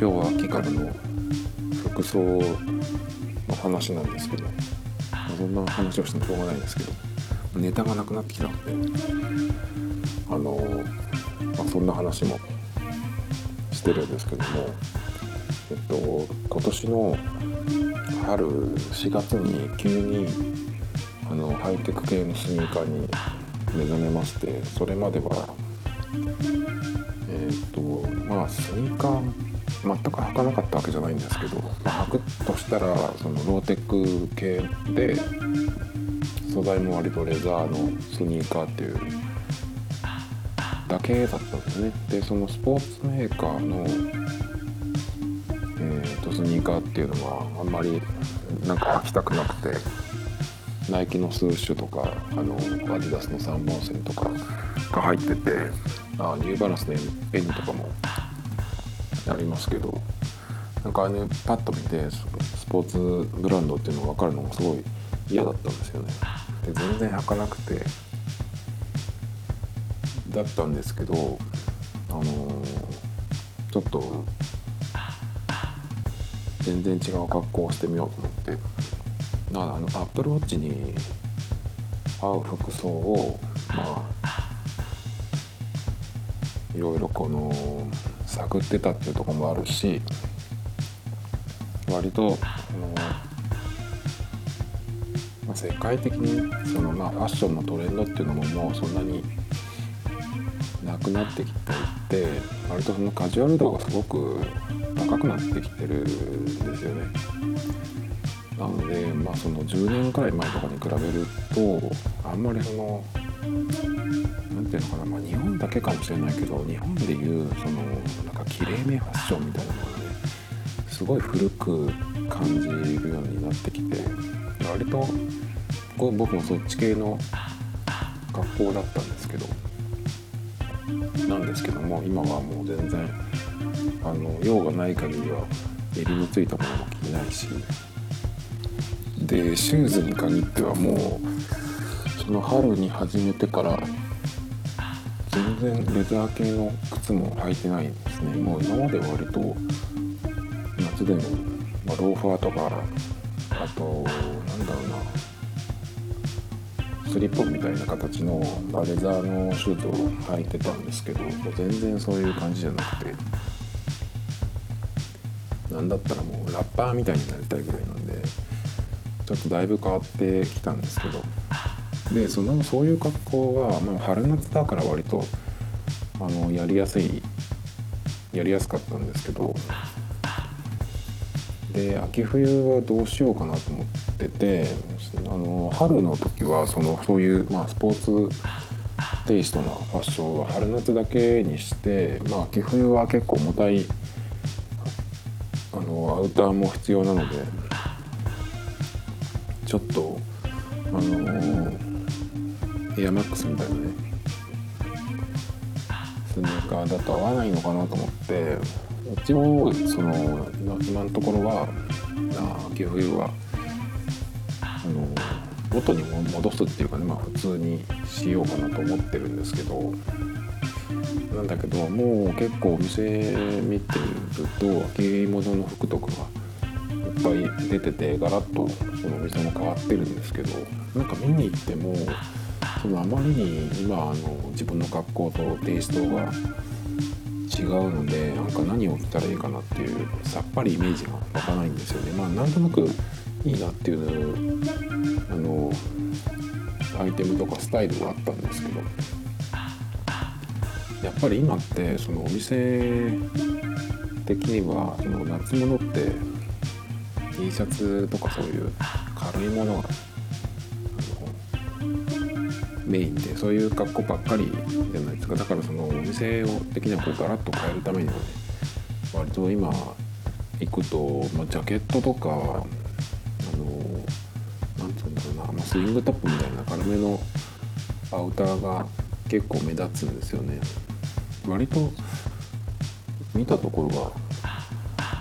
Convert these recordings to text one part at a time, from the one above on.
今日は秋からの服装の話なんですけどそんな話をしてもしょうがないんですけどネタがなくなってきたのであの、まあ、そんな話もしてるんですけどもえっと今年の春4月に急にあのハイテク系のスニーカーに目覚めましてそれまではえっとまあスニーカー全く履かなかったわけじゃないんですけど、履くとしたらそのローテック系で素材も割とレザーのスニーカーっていうだけだったんですね。でそのスポーツメーカーの、えーと、スニーカーっていうのはあんまりなんか履きたくなくてナイキのスーシュとかあのアディダスの3本線とかが入っててあニューバランスの N とかもありますけどなんかあれパッと見てスポーツブランドっていうのが分かるのがすごい嫌だったんですよね。で全然履かなくてだったんですけどあのー、ちょっと全然違う格好をしてみようと思ってあのアップルウォッチに合う服装をまあいろいろこの探ってたっていうとこもあるし割とあの、まあ、世界的にその、まあ、ファッションのトレンドっていうのももうそんなになくなってきていて割とそのカジュアル度がすごく高くなってきてるんですよね。なので、まあ、その10年くらい前とかに比べるとあんまりそのていうのかな、まあ、日本だけかもしれないけど日本でいうそのなんかきれいめファッションみたいなのがねすごい古く感じるようになってきて割とこう僕もそっち系の学校だったんですけどなんですけども今はもう全然あの用がない限りは襟のついたものも着ないしでシューズに限ってはもうその春に始めてから然レザー系の靴も履いてないんですね。もう今まで割と夏でも、まあ、ローファーとかあとなんだろうなスリッポンみたいな形の、まあ、レザーのシューズを履いてたんですけど全然そういう感じじゃなくてなんだったらもうラッパーみたいになりたいぐらいなんでちょっとだいぶ変わってきたんですけど。でそのそういう格好は、まあ、春夏だから割とあのやりやすいやりやすかったんですけどで秋冬はどうしようかなと思っててあの春の時はそのそういう、まあ、スポーツテイストなファッションは春夏だけにして、まあ、秋冬は結構重たいあのアウターも必要なのでちょっとあのエアマックスみたいなねスニーカーだと合わないのかなと思って一応その今のところは秋冬はあの元に戻すっていうかねまあ普通にしようかなと思ってるんですけどなんだけどもう結構お店見てると秋物の服とかがいっぱい出ててガラッとそのお店も変わってるんですけどなんか見に行ってもそのあまりに今あの自分の格好とテイストが違うのでなんか何を着たらいいかなっていうさっぱりイメージが湧かないんですよね。まあなんとなくいいなっていうあのアイテムとかスタイルがあったんですけどやっぱり今ってそのお店的にはその夏物って T シャツとかそういう軽いものがメインでそういう格好ばっかりじゃないですか。だからそのお店を的にはこうガラッと変えるためにはね割と今行くと、まあ、ジャケットとかあの何て言うんだろうな、まあ、スイングトップみたいな軽めのアウターが結構目立つんですよね。割と見たところが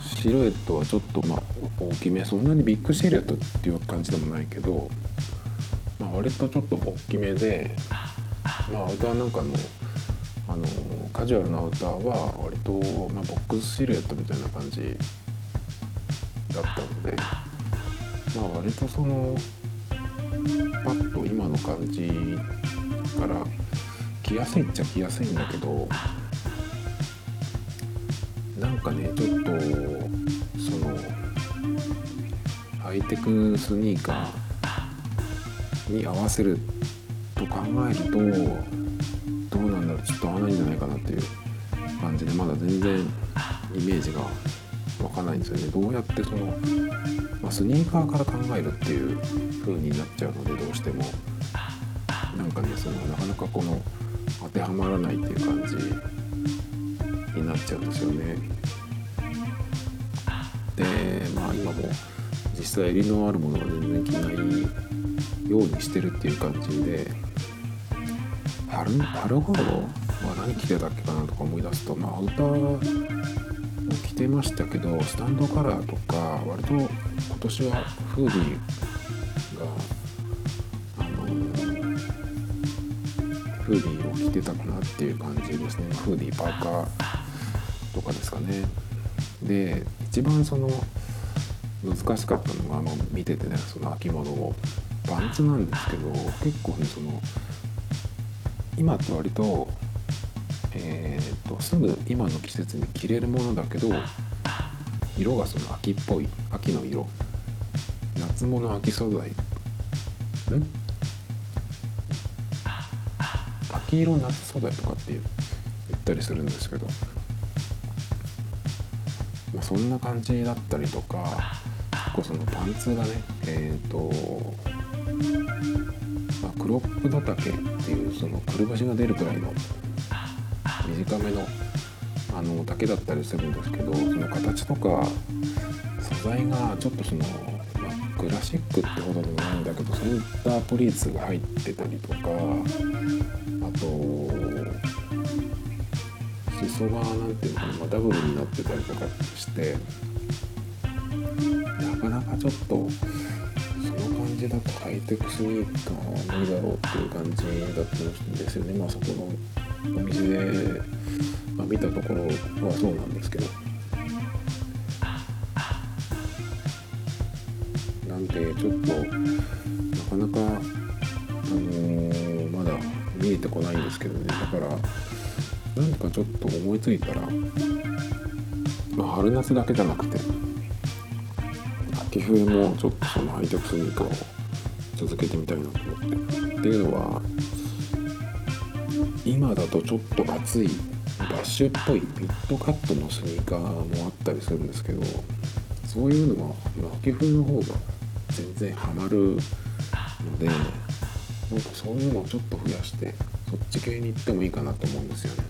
シルエットはちょっとまあ大きめそんなにビッグシルエットっていう感じでもないけど、まあ、割とちょっと大きめでまあアウターなんかのあのカジュアルなアウターは割と、まあ、ボックスシルエットみたいな感じだったのでまあ割とそのパッと今の感じから着やすいっちゃ着やすいんだけどなんかねちょっとそのハイテクスニーカーに合わせると考えるとどうなんだろう。ちょっと合わないんじゃないかなっていう感じでまだ全然イメージが湧かないんですよね。どうやってその、まあ、スニーカーから考えるっていう風になっちゃうのでどうしても。なんかねそのなかなかこの当てはまらないっていう感じになっちゃうんですよね。でまあ今も実際襟のあるものは全然着ないようにしてるっていう感じで春春頃？は何着てたっけかなとか思い出すとまあアウターも着てましたけどスタンドカラーとか割と今年はフーディーがあのフーディーを着てたかなっていう感じですね。フーディーパーカーとかですかね。で一番その難しかったのが、まあ、見ててねその秋物を。パンツなんですけど結構ねその今って割とえーと、すぐ今の季節に着れるものだけど色がその秋っぽい秋の色。夏物秋素材。ん？秋色夏素材とかって言ったりするんですけど、まあ、そんな感じだったりとか結構そのパンツがねえっ、ー、と、まあ、クロップ畑っていうそのくるぶしが出るくらいの短めのあの丈だったりするんですけどその形とか素材がちょっとその、まあ、クラシックってほどでもないんだけどセンタープリーツが入ってたりとかあと裾が何ていうのかな、まあ、ダブルになってたりとかしてなかなかちょっとじだとハイテクスニーカーは無理だろうっていう感じだったんですよね。まあそこのお店で、まあ、見たところはそうなんですけど。なんでちょっとなかなか、あのー、まだ見えてこないんですけどね。だから何かちょっと思いついたら、まあ、春夏だけじゃなくて秋冬もちょっとそのハイテクスニーカーを続けてみたいなと思ってっていうのは今だとちょっと暑いバッシュっぽいミッドカットのスニーカーもあったりするんですけどそういうのは秋冬の方が全然ハマるのでなんかそういうのをちょっと増やしてそっち系に行ってもいいかなと思うんですよね。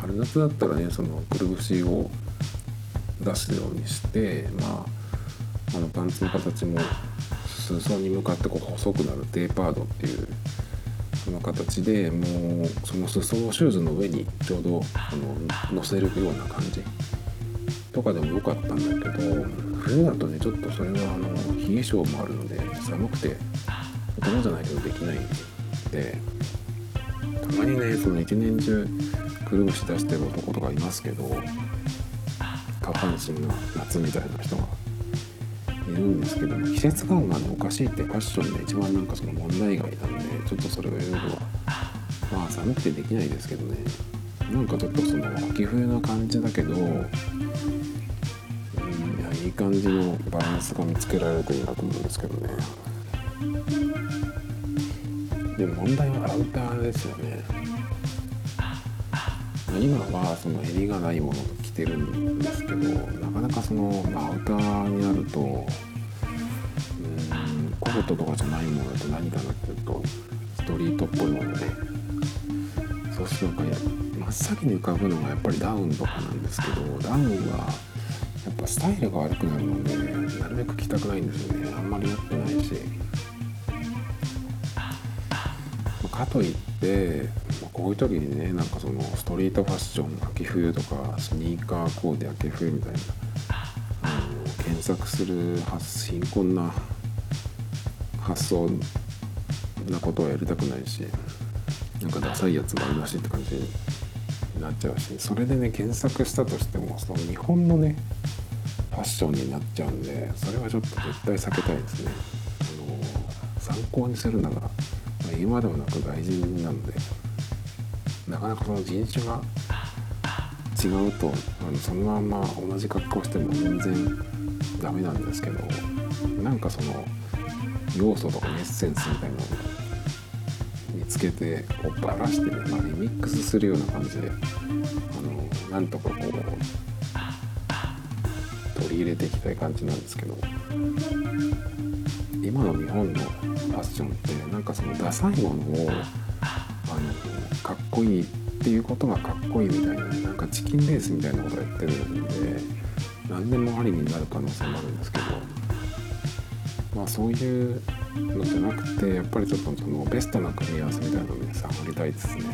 春夏だったらねそのくるぶしを出すようにしてまああのパンツの形も裾に向かってこう細くなるテーパードっていうその形でもうその裾をシューズの上にちょうどあの乗せるような感じとかでも良かったんだけど冬だとねちょっとそれはあの冷え性もあるので寒くて大人じゃないけどできないんでたまにねその一年中くるぶし出してる男とかいますけど下半身が夏みたいな人がいるんですけども季節感がねおかしいってファッションで一番なんかその問題外なんでちょっとそれが夜はまあ寒くてできないですけどね。なんかちょっとその秋冬の感じだけどうんいい感じのバランスが見つけられるといいなと思うんですけどね。で問題はアウターですよね。今はその襟がないものと着てるんですけどなかなかその、まあ、アウターになるとうんコートとかじゃないものだと何かなっていうとストリートっぽいものでそうするとなんか真っ先に浮かぶのがやっぱりダウンとかなんですけどダウンはやっぱスタイルが悪くなるのでなるべく着たくないんですよね。あんまり持ってないし。かといってまこういう時にねなんかそのストリートファッション秋冬とかスニーカーコーデ秋冬みたいなあの検索する貧困な発想なことはやりたくないしなんかダサいやつ丸出しって感じになっちゃうしそれでね検索したとしてもその日本のねファッションになっちゃうんでそれはちょっと絶対避けたいですね。あの参考にするなら、まあ、今ではなく外人なのでなかなかその人種が違うとあのそのまんま同じ格好しても全然ダメなんですけどなんかその要素とかエッセンスみたいなのを見つけてこうばらしてね、まあ、リミックスするような感じであのなんとかこう取り入れていきたい感じなんですけど今の日本のファッションってなんかそのダサいものをかっこいいっていうことがかっこいいみたいななんかチキンレースみたいなことをやってるんで何でもありになる可能性もあるんですけどまあそういうのじゃなくてやっぱりちょっとそのベストな組み合わせみたいなのをね探りたいですね。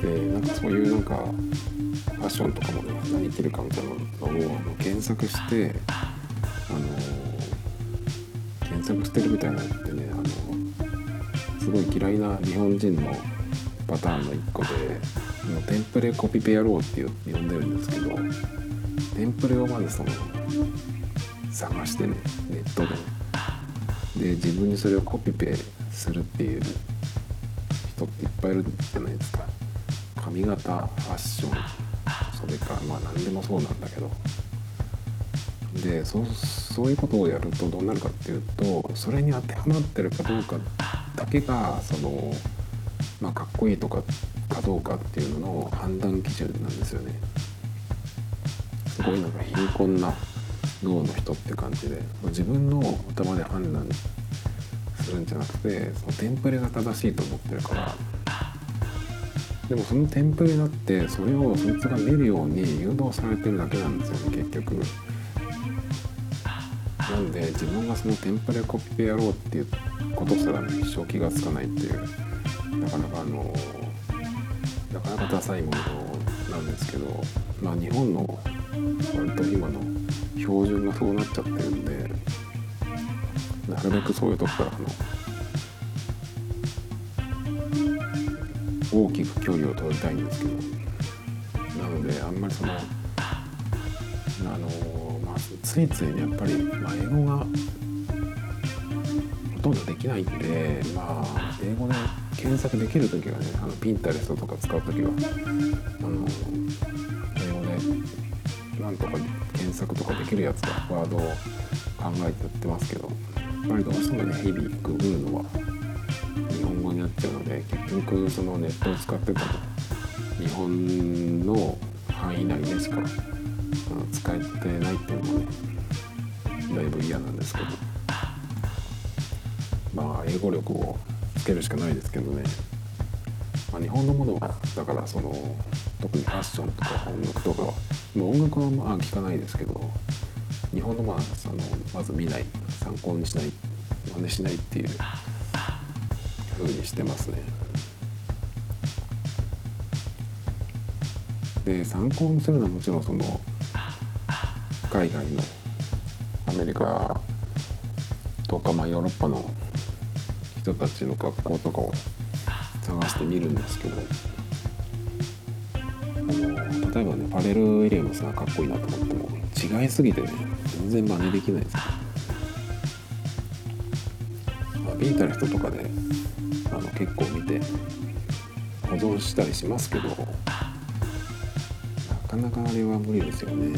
でなんかそういうなんかファッションとかもね何着るかみたいなのを検索してあの検索してるみたいなのってねあのすごい嫌いな日本人のパターンの一個でもうテンプレコピペ野郎って呼んでるんですけどテンプレをまずその探してねネットで。で自分にそれをコピペするっていう人っていっぱいいるじゃないですか。髪型ファッションそれからまあ何でもそうなんだけど。でそそういうことをやるとどうなるかっていうとそれに当てはまってるかどうかだけがその、まあ、かっこいいとかかどうかっていうのの判断基準なんですよねすごいなんか貧困な脳の人って感じで自分の頭で判断するんじゃなくてそのテンプレが正しいと思ってるからでもそのテンプレだってそれをそいつが見るように誘導されてるだけなんですよね結局。なんで自分がそのテンプレコピペやろうっていうことすら一生気が付かないっていうなかなかあのなかなかダサいものなんですけどまあ日本の割と今の標準がそうなっちゃってるんでなるべくそういうとこからあの大きく距離を取りたいんですけどなのであんまりそのあのまあついついねやっぱり、まあ、英語がとんどできないんでまあ英語で検索できる時はねあのピンタレストとか使う時はあの英語でなんとか検索とかできるやつかワードを考えてやってますけどやっぱりどうしてもね日々ググるのは日本語になっちゃうので結局そのネットを使ってたも日本の範囲内でしか使えてないっていうのもねだいぶ嫌なんですけど。まあ英語力をつけるしかないですけどね、まあ、日本のものはだからその特にファッションとか音楽とかは音楽はまあ聞かないですけど日本のまあそのまず見ない参考にしない真似しないっていう風にしてますね。で参考にするのはもちろんその海外のアメリカとか、まあ、ヨーロッパの人たちの学校とかを探してみるんですけど。あの例えばねパレル・ウィリアムスがかっこいいなと思っても違いすぎてね全然真似できないです。まあ、ビータの人とかであの結構見て保存したりしますけどなかなかあれは無理ですよね。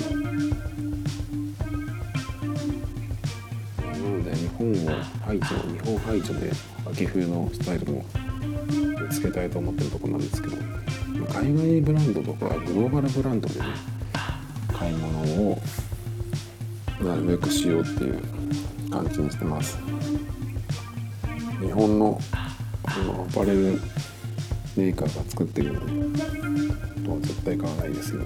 なので日本を排除日本排除で秋冬のスタイルもつけたいと思ってるとこなんですけど海外ブランドとかグローバルブランドでね買い物をなるべくしようっていう感じにしてます。日本ののアパレルメーカーが作ってるのとは絶対買わないですよ。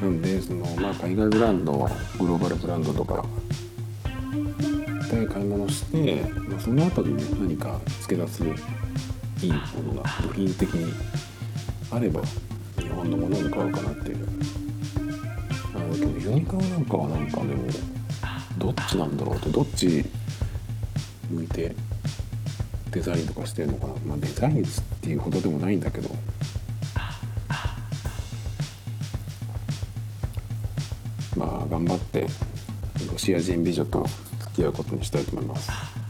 なんでそのまあ海外ブランドはグローバルブランドとかで買い物して、まあ、その後にね何か付け出すいいものが部品的にあれば日本のものを買おうかなっていう。あのけどユニクロなんかはなんかでもどっちなんだろうってどっち向いてデザインとかしてるのかな。まあデザインっていうほどでもないんだけど。まあ頑張ってロシア人美女と付き合うことにしたいと思います。